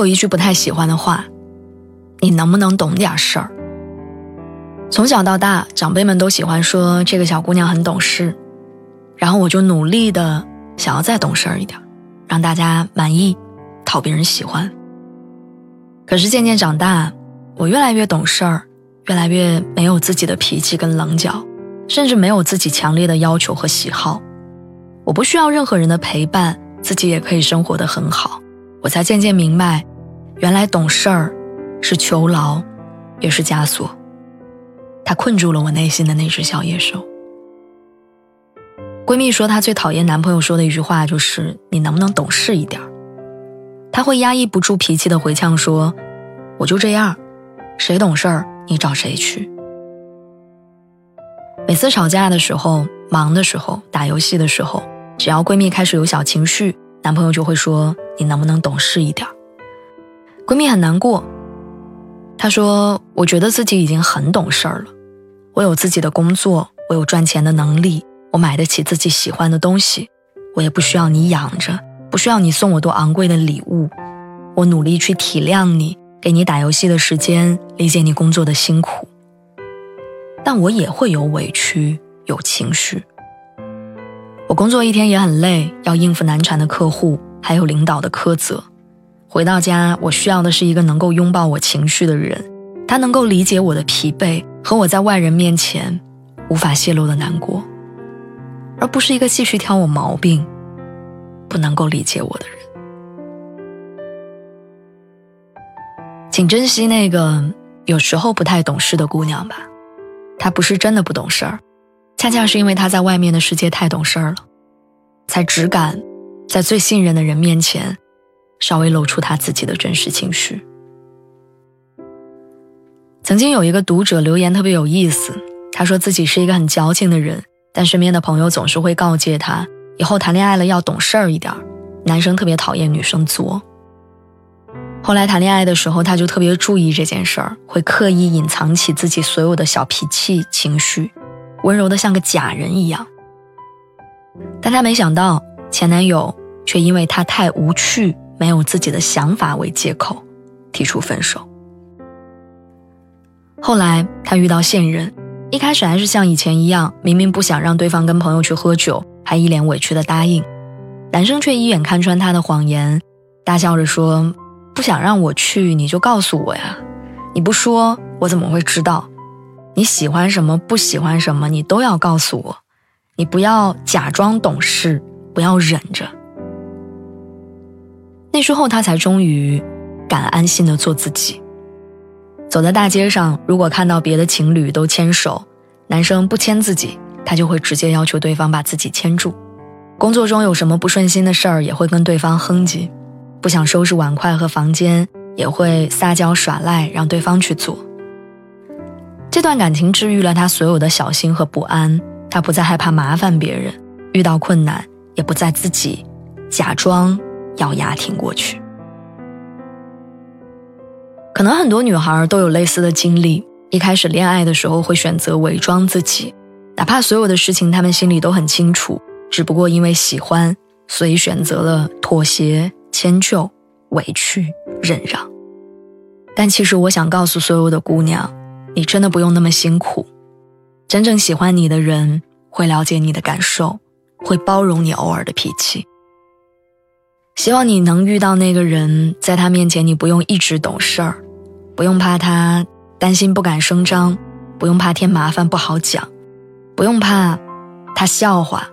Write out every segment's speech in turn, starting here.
有一句不太喜欢的话，你能不能懂点事儿？从小到大，长辈们都喜欢说这个小姑娘很懂事，然后我就努力的想要再懂事儿一点，让大家满意，讨别人喜欢。可是渐渐长大，我越来越懂事儿，越来越没有自己的脾气跟棱角，甚至没有自己强烈的要求和喜好。我不需要任何人的陪伴，自己也可以生活的很好。我才渐渐明白，原来懂事儿是囚牢，也是枷锁。它困住了我内心的那只小野兽。闺蜜说，她最讨厌男朋友说的一句话就是“你能不能懂事一点儿她会压抑不住脾气的回呛说：“我就这样，谁懂事儿你找谁去。”每次吵架的时候、忙的时候、打游戏的时候，只要闺蜜开始有小情绪。男朋友就会说：“你能不能懂事一点儿？”闺蜜很难过。她说：“我觉得自己已经很懂事了，我有自己的工作，我有赚钱的能力，我买得起自己喜欢的东西，我也不需要你养着，不需要你送我多昂贵的礼物。我努力去体谅你，给你打游戏的时间，理解你工作的辛苦。但我也会有委屈，有情绪。”我工作一天也很累，要应付难缠的客户，还有领导的苛责。回到家，我需要的是一个能够拥抱我情绪的人，他能够理解我的疲惫和我在外人面前无法泄露的难过，而不是一个继续挑我毛病、不能够理解我的人。请珍惜那个有时候不太懂事的姑娘吧，她不是真的不懂事儿。恰恰是因为她在外面的世界太懂事儿了，才只敢在最信任的人面前稍微露出他自己的真实情绪。曾经有一个读者留言特别有意思，他说自己是一个很矫情的人，但身边的朋友总是会告诫他，以后谈恋爱了要懂事儿一点儿，男生特别讨厌女生作。后来谈恋爱的时候，他就特别注意这件事儿，会刻意隐藏起自己所有的小脾气情绪。温柔的像个假人一样，但她没想到前男友却因为她太无趣、没有自己的想法为借口提出分手。后来她遇到现任，一开始还是像以前一样，明明不想让对方跟朋友去喝酒，还一脸委屈的答应。男生却一眼看穿她的谎言，大笑着说：“不想让我去，你就告诉我呀，你不说我怎么会知道？”你喜欢什么，不喜欢什么，你都要告诉我。你不要假装懂事，不要忍着。那之后，他才终于敢安心的做自己。走在大街上，如果看到别的情侣都牵手，男生不牵自己，他就会直接要求对方把自己牵住。工作中有什么不顺心的事儿，也会跟对方哼唧。不想收拾碗筷和房间，也会撒娇耍赖，让对方去做。这段感情治愈了他所有的小心和不安，他不再害怕麻烦别人，遇到困难也不再自己假装咬牙挺过去。可能很多女孩都有类似的经历，一开始恋爱的时候会选择伪装自己，哪怕所有的事情他们心里都很清楚，只不过因为喜欢，所以选择了妥协、迁就、委屈、忍让。但其实我想告诉所有的姑娘。你真的不用那么辛苦，真正喜欢你的人会了解你的感受，会包容你偶尔的脾气。希望你能遇到那个人，在他面前你不用一直懂事儿，不用怕他担心不敢声张，不用怕添麻烦不好讲，不用怕他笑话，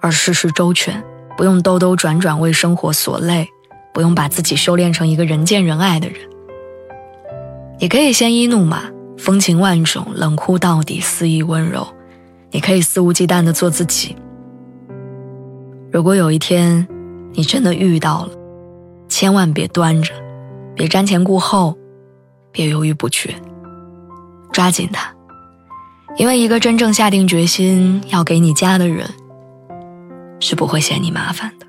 而事事周全，不用兜兜转转为生活所累，不用把自己修炼成一个人见人爱的人。你可以先一怒马。风情万种，冷酷到底，肆意温柔。你可以肆无忌惮的做自己。如果有一天，你真的遇到了，千万别端着，别瞻前顾后，别犹豫不决，抓紧他，因为一个真正下定决心要给你家的人，是不会嫌你麻烦的。